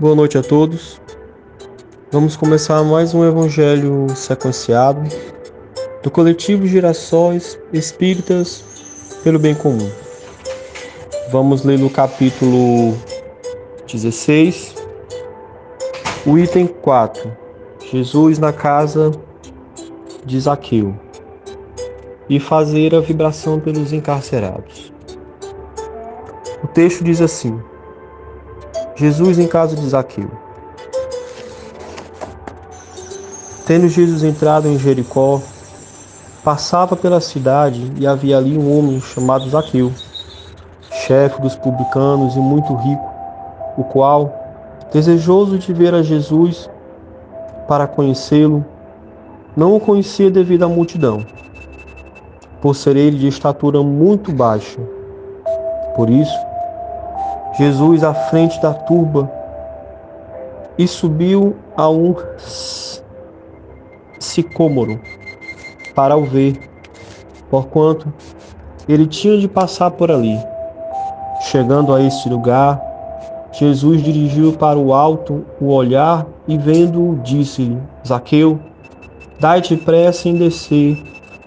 Boa noite a todos. Vamos começar mais um evangelho sequenciado do coletivo Girassóis Espíritas pelo Bem Comum. Vamos ler no capítulo 16, o item 4. Jesus na casa de Zaqueu e fazer a vibração pelos encarcerados. O texto diz assim: Jesus em casa de Zaqueu. Tendo Jesus entrado em Jericó, passava pela cidade e havia ali um homem chamado Zaqueu, chefe dos publicanos e muito rico, o qual, desejoso de ver a Jesus para conhecê-lo, não o conhecia devido à multidão, por ser ele de estatura muito baixa. Por isso, Jesus à frente da turba e subiu a um sicômoro para o ver, porquanto ele tinha de passar por ali. Chegando a este lugar, Jesus dirigiu para o alto o olhar e vendo-o, disse-lhe: Zaqueu, dai-te pressa em descer,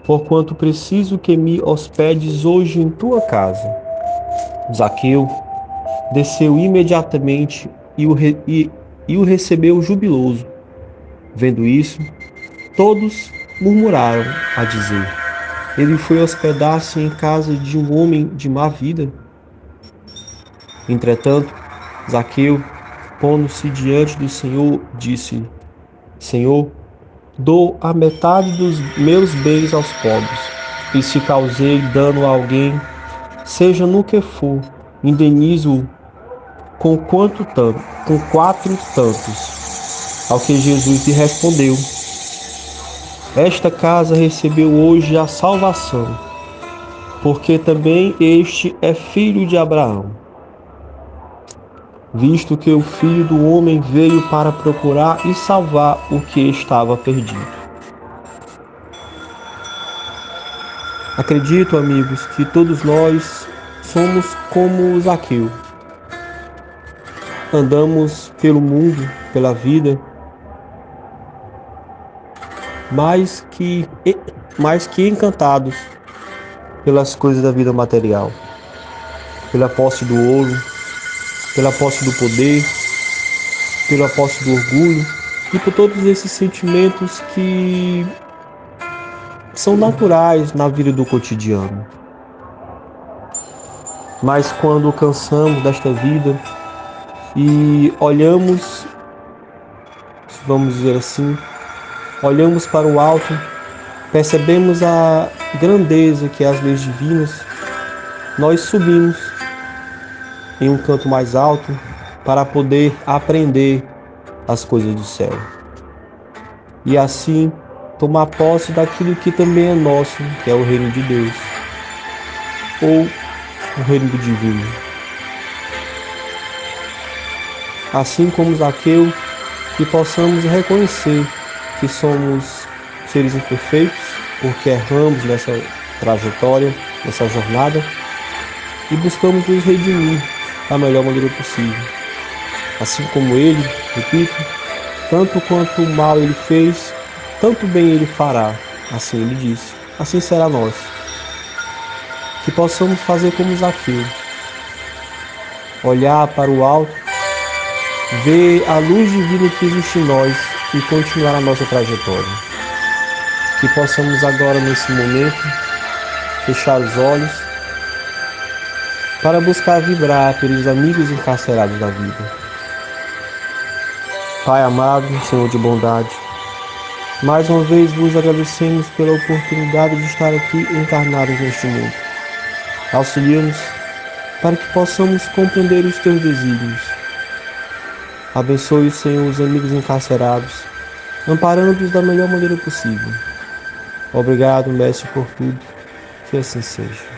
porquanto preciso que me hospedes hoje em tua casa. Zaqueu desceu imediatamente e o, re, e, e o recebeu jubiloso. Vendo isso, todos murmuraram a dizer: Ele foi hospedar-se em casa de um homem de má vida. Entretanto, Zaqueu, pondo-se diante do Senhor, disse-lhe: Senhor, Dou a metade dos meus bens aos pobres, e se causei dano a alguém, seja no que for, indenizo-o com quanto tanto, com quatro tantos. Ao que Jesus lhe respondeu: Esta casa recebeu hoje a salvação, porque também este é filho de Abraão visto que o Filho do Homem veio para procurar e salvar o que estava perdido. Acredito, amigos, que todos nós somos como Zaqueu. Andamos pelo mundo, pela vida, mais que, mais que encantados pelas coisas da vida material, pela posse do ouro, pela posse do poder, pela posse do orgulho e por todos esses sentimentos que são naturais na vida do cotidiano. Mas quando cansamos desta vida e olhamos, vamos dizer assim, olhamos para o alto, percebemos a grandeza que é as leis divinas, nós subimos em um canto mais alto para poder aprender as coisas do céu. E assim tomar posse daquilo que também é nosso, que é o reino de Deus, ou o reino do divino. Assim como Zaqueu, que possamos reconhecer que somos seres imperfeitos, porque erramos nessa trajetória, nessa jornada, e buscamos nos redimir da melhor maneira possível. Assim como ele, repito, tanto quanto mal ele fez, tanto bem ele fará. Assim ele disse. Assim será nós. Que possamos fazer como Zaqueu. Olhar para o alto, ver a luz divina que existe em nós e continuar a nossa trajetória. Que possamos agora, nesse momento, fechar os olhos para buscar vibrar pelos amigos encarcerados da vida. Pai amado, Senhor de bondade, mais uma vez vos agradecemos pela oportunidade de estar aqui encarnados neste mundo. Auxilia-nos para que possamos compreender os teus desígnios. Abençoe, Senhor, os amigos encarcerados, amparando-os da melhor maneira possível. Obrigado, Mestre, por tudo. Que assim seja.